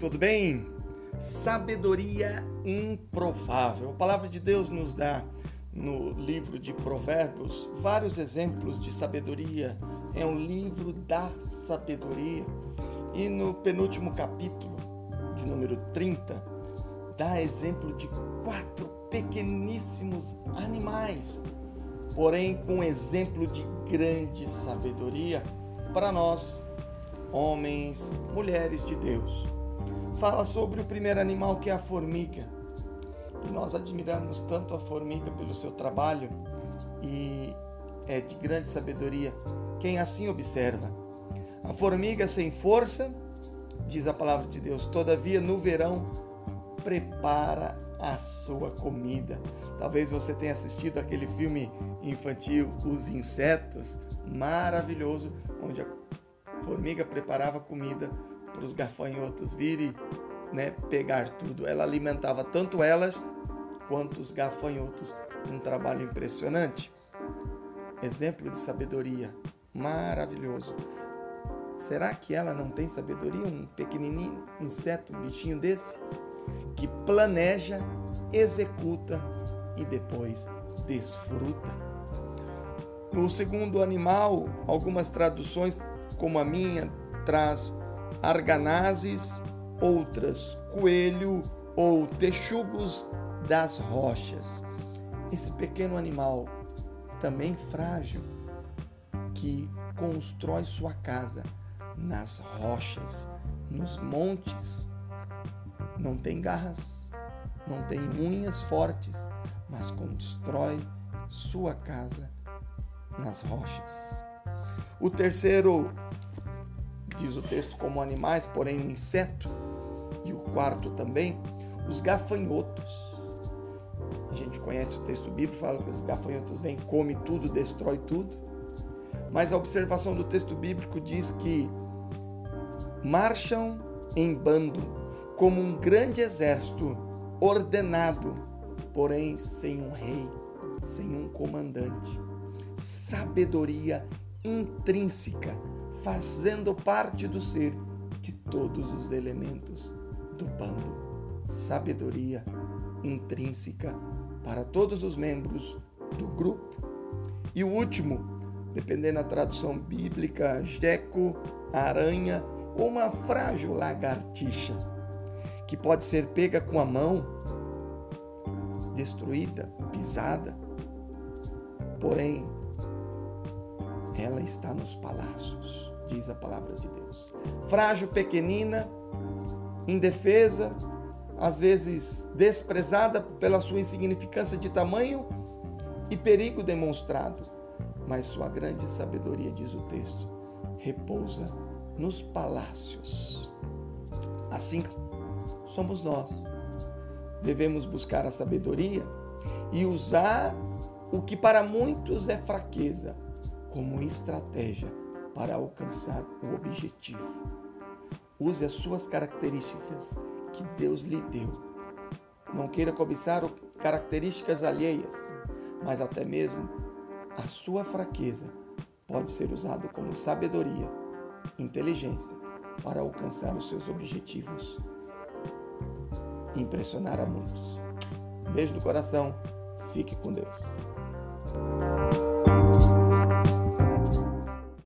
tudo bem? Sabedoria improvável. A palavra de Deus nos dá no livro de Provérbios vários exemplos de sabedoria. É um livro da sabedoria. E no penúltimo capítulo, de número 30, dá exemplo de quatro pequeníssimos animais, porém com exemplo de grande sabedoria para nós homens, mulheres de Deus. Fala sobre o primeiro animal que é a formiga. E nós admiramos tanto a formiga pelo seu trabalho e é de grande sabedoria quem assim observa. A formiga sem força, diz a palavra de Deus, todavia no verão prepara a sua comida. Talvez você tenha assistido aquele filme infantil Os Insetos, maravilhoso, onde a formiga preparava comida para os gafanhotos virem né, pegar tudo. Ela alimentava tanto elas quanto os gafanhotos. Um trabalho impressionante. Exemplo de sabedoria maravilhoso. Será que ela não tem sabedoria? Um pequenininho inseto, um bichinho desse, que planeja, executa e depois desfruta. No segundo animal, algumas traduções como a minha, traz arganazes, outras coelho ou texugos das rochas. Esse pequeno animal, também frágil, que constrói sua casa nas rochas, nos montes, não tem garras, não tem unhas fortes, mas constrói sua casa nas rochas. O terceiro, diz o texto, como animais, porém um inseto. E o quarto também, os gafanhotos. A gente conhece o texto bíblico, fala que os gafanhotos vêm, come tudo, destrói tudo. Mas a observação do texto bíblico diz que marcham em bando, como um grande exército ordenado, porém sem um rei, sem um comandante. Sabedoria intrínseca, fazendo parte do ser de todos os elementos do bando. Sabedoria intrínseca para todos os membros do grupo. E o último, dependendo da tradução bíblica, jeco, aranha ou uma frágil lagartixa, que pode ser pega com a mão, destruída, pisada, porém ela está nos palácios, diz a palavra de Deus. Frágil, pequenina, indefesa, às vezes desprezada pela sua insignificância de tamanho e perigo demonstrado, mas sua grande sabedoria, diz o texto, repousa nos palácios. Assim somos nós. Devemos buscar a sabedoria e usar o que para muitos é fraqueza como estratégia para alcançar o objetivo. Use as suas características que Deus lhe deu. Não queira cobiçar características alheias, mas até mesmo a sua fraqueza pode ser usado como sabedoria, inteligência para alcançar os seus objetivos impressionar a muitos. beijo do coração, fique com Deus.